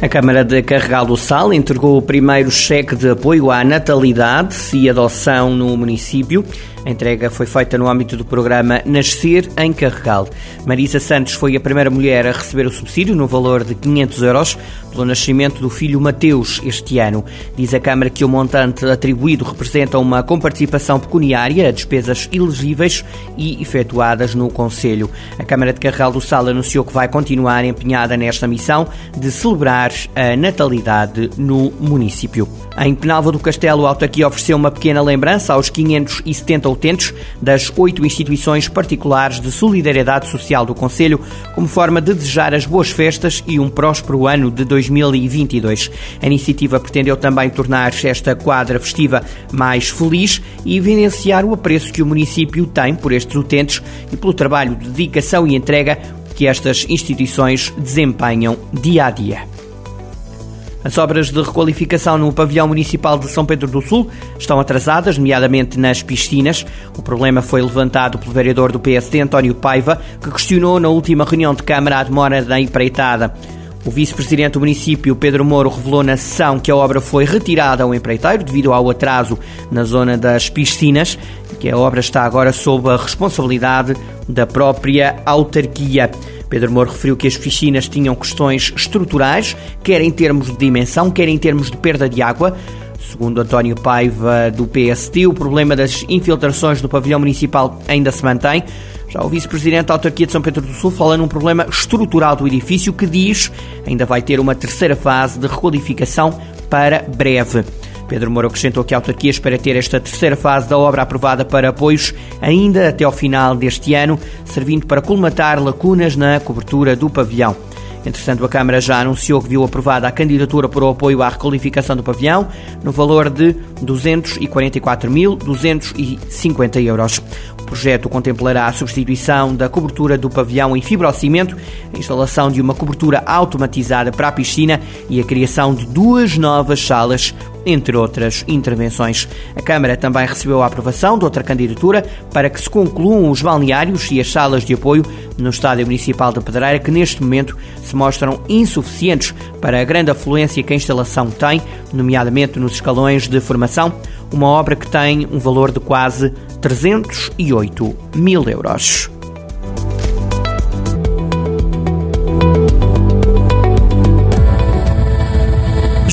A Câmara de Carregal do Sal entregou o primeiro cheque de apoio à natalidade e adoção no município. A entrega foi feita no âmbito do programa Nascer em Carregal. Marisa Santos foi a primeira mulher a receber o subsídio no valor de 500 euros pelo nascimento do filho Mateus este ano. Diz a Câmara que o montante atribuído representa uma comparticipação pecuniária a despesas elegíveis e efetuadas no Conselho. A Câmara de Carregal do Sal anunciou que vai continuar empenhada nesta missão de celebrar a natalidade no município. Em Penalva do Castelo, a autarquia ofereceu uma pequena lembrança aos 570 utentes das oito instituições particulares de solidariedade social do Conselho, como forma de desejar as boas festas e um próspero ano de 2022. A iniciativa pretendeu também tornar esta quadra festiva mais feliz e evidenciar o apreço que o município tem por estes utentes e pelo trabalho de dedicação e entrega que estas instituições desempenham dia a dia. As obras de requalificação no pavilhão municipal de São Pedro do Sul estão atrasadas, nomeadamente nas piscinas. O problema foi levantado pelo vereador do PSD, António Paiva, que questionou na última reunião de Câmara a demora da empreitada. O vice-presidente do município, Pedro Moro, revelou na sessão que a obra foi retirada ao empreiteiro devido ao atraso na zona das piscinas e que a obra está agora sob a responsabilidade da própria autarquia. Pedro Moro referiu que as piscinas tinham questões estruturais, quer em termos de dimensão, quer em termos de perda de água. Segundo António Paiva, do PST, o problema das infiltrações do pavilhão municipal ainda se mantém. Já o vice-presidente da autarquia de São Pedro do Sul fala num problema estrutural do edifício que diz ainda vai ter uma terceira fase de requalificação para breve. Pedro Moura acrescentou que a autarquia espera ter esta terceira fase da obra aprovada para apoios ainda até ao final deste ano, servindo para colmatar lacunas na cobertura do pavilhão. Entretanto, a Câmara já anunciou que viu aprovada a candidatura para o apoio à requalificação do pavilhão, no valor de 244.250 euros. O projeto contemplará a substituição da cobertura do pavilhão em fibrocimento, a instalação de uma cobertura automatizada para a piscina e a criação de duas novas salas entre outras intervenções. A Câmara também recebeu a aprovação de outra candidatura para que se concluam os balneários e as salas de apoio no Estádio Municipal de Pedreira, que neste momento se mostram insuficientes para a grande afluência que a instalação tem, nomeadamente nos escalões de formação, uma obra que tem um valor de quase 308 mil euros.